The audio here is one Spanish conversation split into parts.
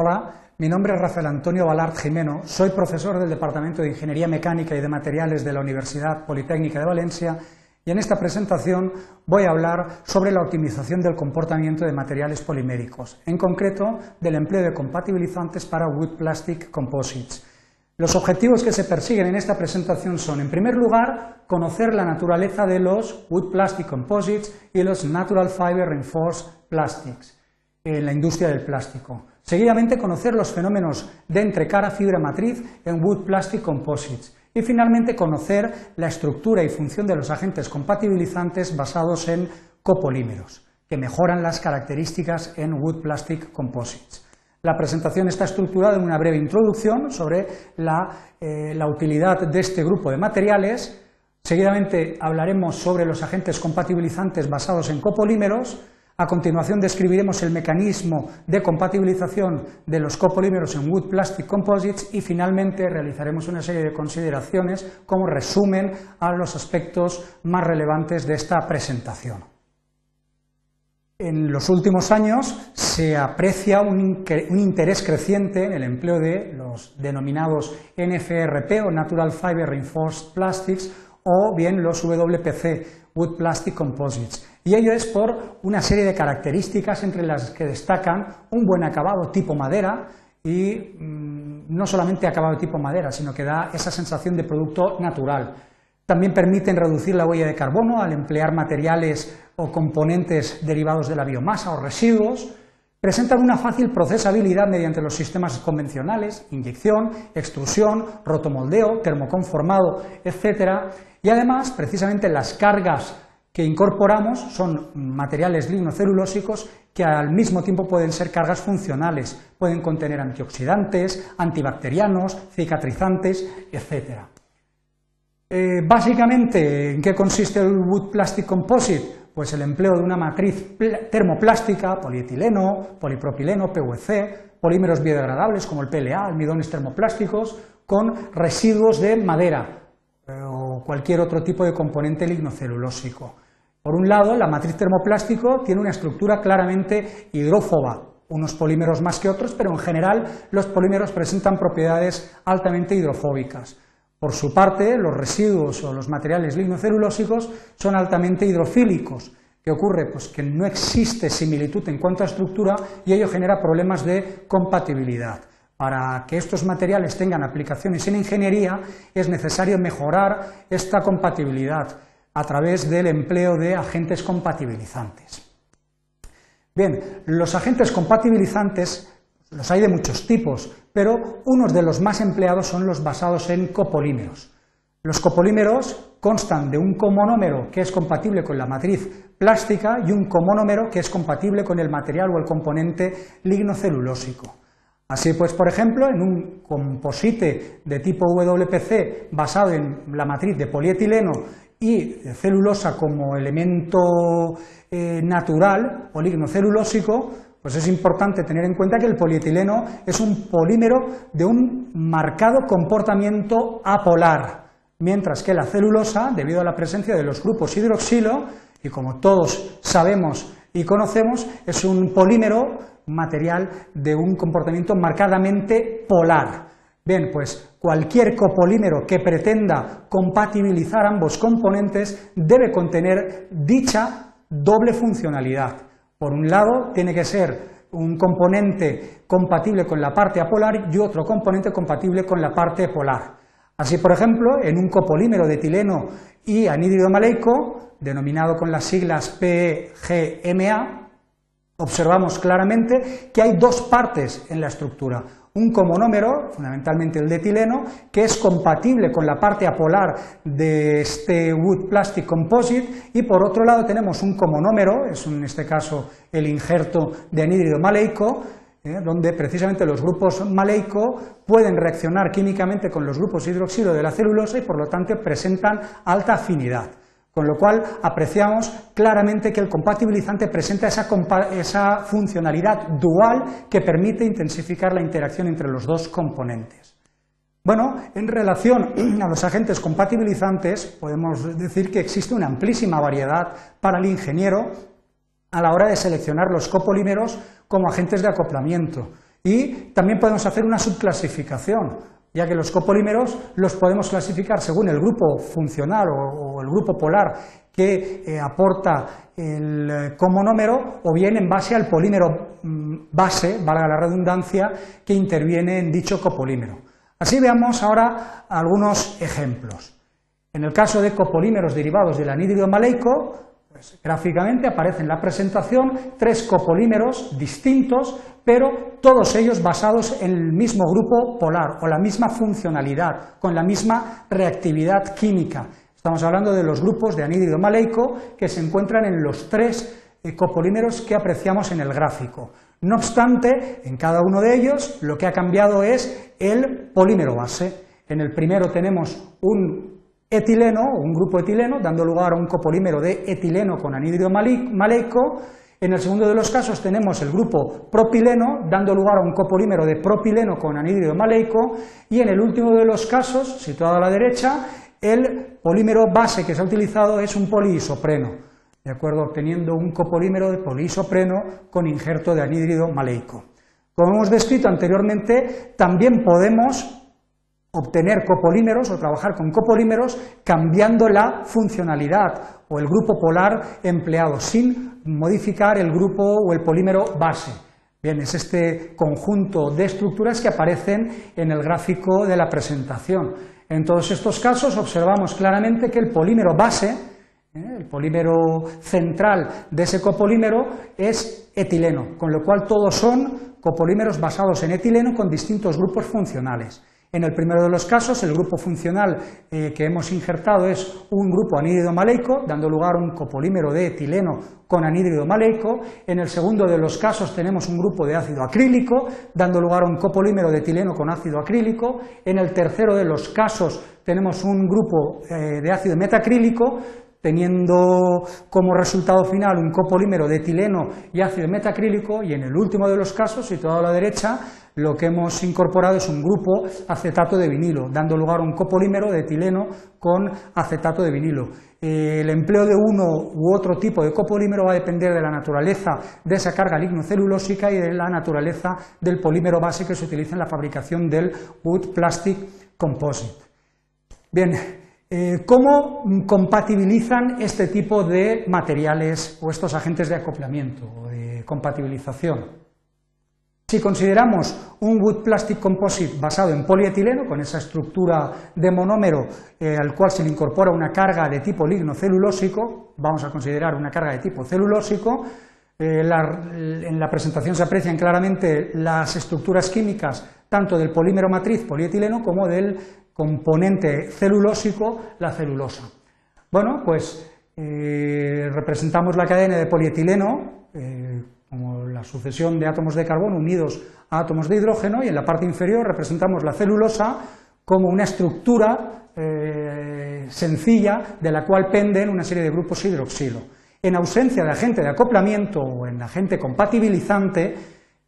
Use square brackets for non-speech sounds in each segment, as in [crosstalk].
Hola, mi nombre es Rafael Antonio Balart Jimeno, soy profesor del Departamento de Ingeniería Mecánica y de Materiales de la Universidad Politécnica de Valencia y en esta presentación voy a hablar sobre la optimización del comportamiento de materiales poliméricos, en concreto del empleo de compatibilizantes para Wood Plastic Composites. Los objetivos que se persiguen en esta presentación son, en primer lugar, conocer la naturaleza de los Wood Plastic Composites y los Natural Fiber Reinforced Plastics en la industria del plástico. Seguidamente, conocer los fenómenos de entrecara fibra matriz en Wood Plastic Composites. Y finalmente, conocer la estructura y función de los agentes compatibilizantes basados en copolímeros, que mejoran las características en Wood Plastic Composites. La presentación está estructurada en una breve introducción sobre la, eh, la utilidad de este grupo de materiales. Seguidamente hablaremos sobre los agentes compatibilizantes basados en copolímeros, a continuación describiremos el mecanismo de compatibilización de los copolímeros en Wood Plastic Composites y finalmente realizaremos una serie de consideraciones como resumen a los aspectos más relevantes de esta presentación. En los últimos años se aprecia un, interés creciente en el empleo de los denominados NFRP o Natural Fiber Reinforced Plastics o bien los WPC, Wood Plastic Composites. Y ello es por una serie de características entre las que destacan un buen acabado tipo madera y mm, no solamente acabado tipo madera, sino que da esa sensación de producto natural. También permiten reducir la huella de carbono al emplear materiales o componentes derivados de la biomasa o residuos. Presentan una fácil procesabilidad mediante los sistemas convencionales, inyección, extrusión, rotomoldeo, termoconformado, etc. Y además, precisamente las cargas que incorporamos son materiales lignocelulósicos que al mismo tiempo pueden ser cargas funcionales, pueden contener antioxidantes, antibacterianos, cicatrizantes, etc. Eh, básicamente, ¿en qué consiste el Wood Plastic Composite? Pues el empleo de una matriz termoplástica, polietileno, polipropileno, PVC, polímeros biodegradables como el PLA, almidones termoplásticos, con residuos de madera o cualquier otro tipo de componente lignocelulósico. Por un lado, la matriz termoplástico tiene una estructura claramente hidrófoba, unos polímeros más que otros, pero en general los polímeros presentan propiedades altamente hidrofóbicas. Por su parte, los residuos o los materiales lignocelulósicos son altamente hidrofílicos. ¿Qué ocurre? Pues que no existe similitud en cuanto a estructura y ello genera problemas de compatibilidad. Para que estos materiales tengan aplicaciones en ingeniería es necesario mejorar esta compatibilidad a través del empleo de agentes compatibilizantes. Bien, los agentes compatibilizantes los hay de muchos tipos, pero unos de los más empleados son los basados en copolímeros. Los copolímeros constan de un comonómero que es compatible con la matriz plástica y un comonómero que es compatible con el material o el componente lignocelulósico. Así pues, por ejemplo, en un composite de tipo WPC basado en la matriz de polietileno y celulosa como elemento eh, natural, celulósico, pues es importante tener en cuenta que el polietileno es un polímero de un marcado comportamiento apolar, mientras que la celulosa, debido a la presencia de los grupos hidroxilo, y como todos sabemos y conocemos, es un polímero material de un comportamiento marcadamente polar. Bien, pues cualquier copolímero que pretenda compatibilizar ambos componentes debe contener dicha doble funcionalidad. Por un lado, tiene que ser un componente compatible con la parte apolar y otro componente compatible con la parte polar. Así, por ejemplo, en un copolímero de etileno y anhídrido maleico, denominado con las siglas PGMA, observamos claramente que hay dos partes en la estructura un comonómero, fundamentalmente el de etileno, que es compatible con la parte apolar de este Wood Plastic Composite, y por otro lado tenemos un comonómero, es en este caso el injerto de anhídrido maleico, eh, donde precisamente los grupos maleico pueden reaccionar químicamente con los grupos hidroxilo de la celulosa y por lo tanto presentan alta afinidad. Con lo cual apreciamos claramente que el compatibilizante presenta esa, funcionalidad dual que permite intensificar la interacción entre los dos componentes. Bueno, en relación a los agentes compatibilizantes, podemos decir que existe una amplísima variedad para el ingeniero a la hora de seleccionar los copolímeros como agentes de acoplamiento. Y también podemos hacer una subclasificación, ya que los copolímeros los podemos clasificar según el grupo funcional o, el grupo polar que eh, aporta el eh, comonómero o bien en base al polímero mm, base, valga la redundancia, que interviene en dicho copolímero. Así veamos ahora algunos ejemplos. En el caso de copolímeros derivados del anhídrido maleico, gráficamente aparece en la presentación tres copolímeros distintos, pero todos ellos basados en el mismo grupo polar o la misma funcionalidad, con la misma reactividad química. Estamos hablando de los grupos de anhídrido maleico que se encuentran en los tres eh, copolímeros que apreciamos en el gráfico. No obstante, en cada uno de ellos lo que ha cambiado es el polímero base. En el primero tenemos un etileno, un grupo etileno, dando lugar a un copolímero de etileno con anhídrido maleico. En el segundo de los casos tenemos el grupo propileno, dando lugar a un copolímero de propileno con anhídrido maleico. Y en el último de los casos, situado a la derecha, el polímero base que se ha utilizado es un poliisopreno, ¿de acuerdo? obteniendo un copolímero de poliisopreno con injerto de anhídrido maleico. Como hemos descrito anteriormente, también podemos obtener copolímeros o trabajar con copolímeros cambiando la funcionalidad o el grupo polar empleado sin modificar el grupo o el polímero base. Bien, es este conjunto de estructuras que aparecen en el gráfico de la presentación. En todos estos casos observamos claramente que el polímero base, ¿eh? el polímero central de ese copolímero, es etileno, con lo cual todos son copolímeros basados en etileno con distintos grupos funcionales. En el primero de los casos, el grupo funcional eh, que hemos injertado es un grupo anhídrido maleico, dando lugar a un copolímero de etileno con anhídrido maleico. En el segundo de los casos tenemos un grupo de ácido acrílico, dando lugar a un copolímero de etileno con ácido acrílico. En el tercero de los casos tenemos un grupo eh, de ácido metacrílico, teniendo como resultado final un copolímero de etileno y ácido metacrílico. Y en el último de los casos, situado a la derecha, lo que hemos incorporado es un grupo acetato de vinilo, dando lugar a un copolímero de etileno con acetato de vinilo. Eh, el empleo de uno u otro tipo de copolímero va a depender de la naturaleza de esa carga lignocelulósica y de la naturaleza del polímero base que se utiliza en la fabricación del Wood Plastic Composite. Bien, eh, ¿cómo compatibilizan este tipo de materiales o estos agentes de acoplamiento o de compatibilización? Si consideramos un wood plastic composite basado en polietileno, con esa estructura de monómero eh, al cual se le incorpora una carga de tipo lignocelulósico, vamos a considerar una carga de tipo celulósico, eh, en la presentación se aprecian claramente las estructuras químicas tanto del polímero matriz polietileno como del componente celulósico, la celulosa. Bueno, pues eh, representamos la cadena de polietileno como la sucesión de átomos de carbono unidos a átomos de hidrógeno, y en la parte inferior representamos la celulosa como una estructura eh, sencilla de la cual penden una serie de grupos hidroxilo. En ausencia de agente de acoplamiento o en agente compatibilizante,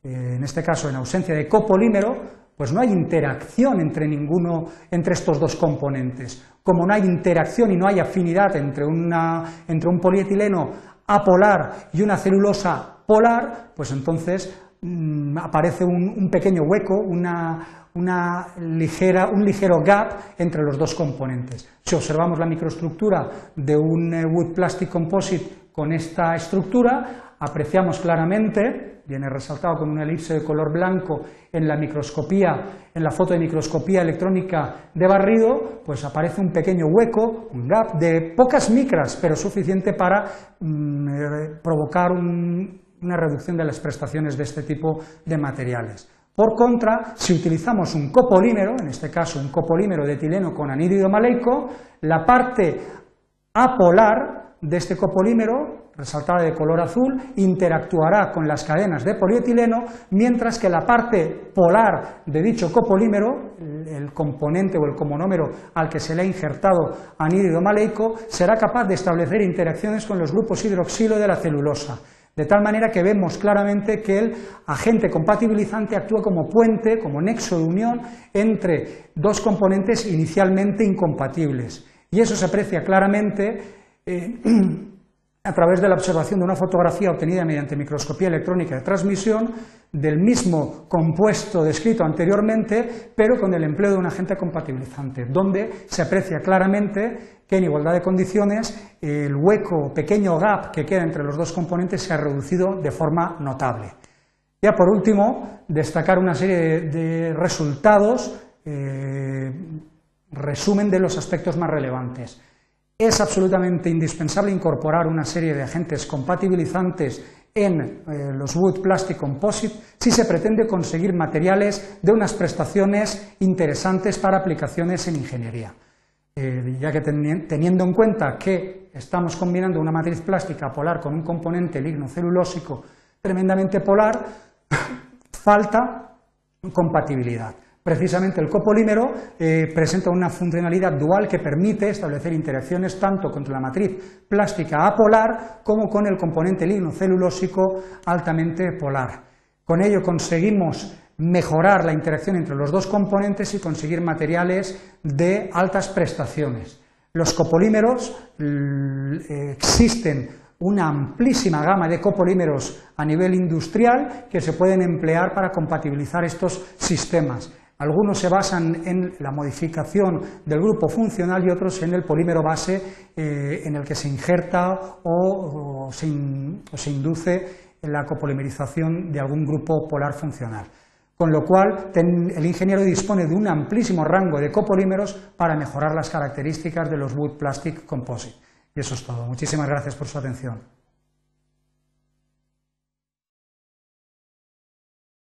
eh, en este caso en ausencia de copolímero, pues no hay interacción entre ninguno, entre estos dos componentes. Como no hay interacción y no hay afinidad entre, entre un polietileno apolar y una celulosa polar, pues entonces mm, aparece un, pequeño hueco, una, ligera, un ligero gap entre los dos componentes. Si observamos la microestructura de un eh, wood plastic composite con esta estructura, apreciamos claramente, viene resaltado con una elipse de color blanco en la microscopía, en la foto de microscopía electrónica de barrido, pues aparece un pequeño hueco, un gap de pocas micras, pero suficiente para mm, eh, provocar un, una reducción de las prestaciones de este tipo de materiales. Por contra, si utilizamos un copolímero, en este caso un copolímero de etileno con anhídrido maleico, la parte apolar de este copolímero, resaltada de color azul, interactuará con las cadenas de polietileno, mientras que la parte polar de dicho copolímero, el componente o el comonómero al que se le ha injertado anhídrido maleico, será capaz de establecer interacciones con los grupos hidroxilo de la celulosa de tal manera que vemos claramente que el agente compatibilizante actúa como puente, como nexo de unión entre dos componentes inicialmente incompatibles. Y eso se aprecia claramente eh, [clears throat] a través de la observación de una fotografía obtenida mediante microscopía electrónica de transmisión del mismo compuesto descrito anteriormente, pero con el empleo de un agente compatibilizante, donde se aprecia claramente que en igualdad de condiciones el hueco, pequeño gap que queda entre los dos componentes se ha reducido de forma notable. Ya por último, destacar una serie de, resultados, eh, resumen de los aspectos más relevantes. Es absolutamente indispensable incorporar una serie de agentes compatibilizantes en eh, los Wood Plastic Composite si se pretende conseguir materiales de unas prestaciones interesantes para aplicaciones en ingeniería. Eh, ya que teniendo en cuenta que estamos combinando una matriz plástica polar con un componente lignocelulósico tremendamente polar, [laughs] falta compatibilidad. Precisamente el copolímero eh, presenta una funcionalidad dual que permite establecer interacciones tanto con la matriz plástica apolar como con el componente lignocelulósico altamente polar. Con ello conseguimos mejorar la interacción entre los dos componentes y conseguir materiales de altas prestaciones. Los copolímeros eh, existen una amplísima gama de copolímeros a nivel industrial que se pueden emplear para compatibilizar estos sistemas. Algunos se basan en la modificación del grupo funcional y otros en el polímero base eh, en el que se injerta o, se induce la copolimerización de algún grupo polar funcional. Con lo cual, el ingeniero dispone de un amplísimo rango de copolímeros para mejorar las características de los wood plastic composite. Y eso es todo. Muchísimas gracias por su atención.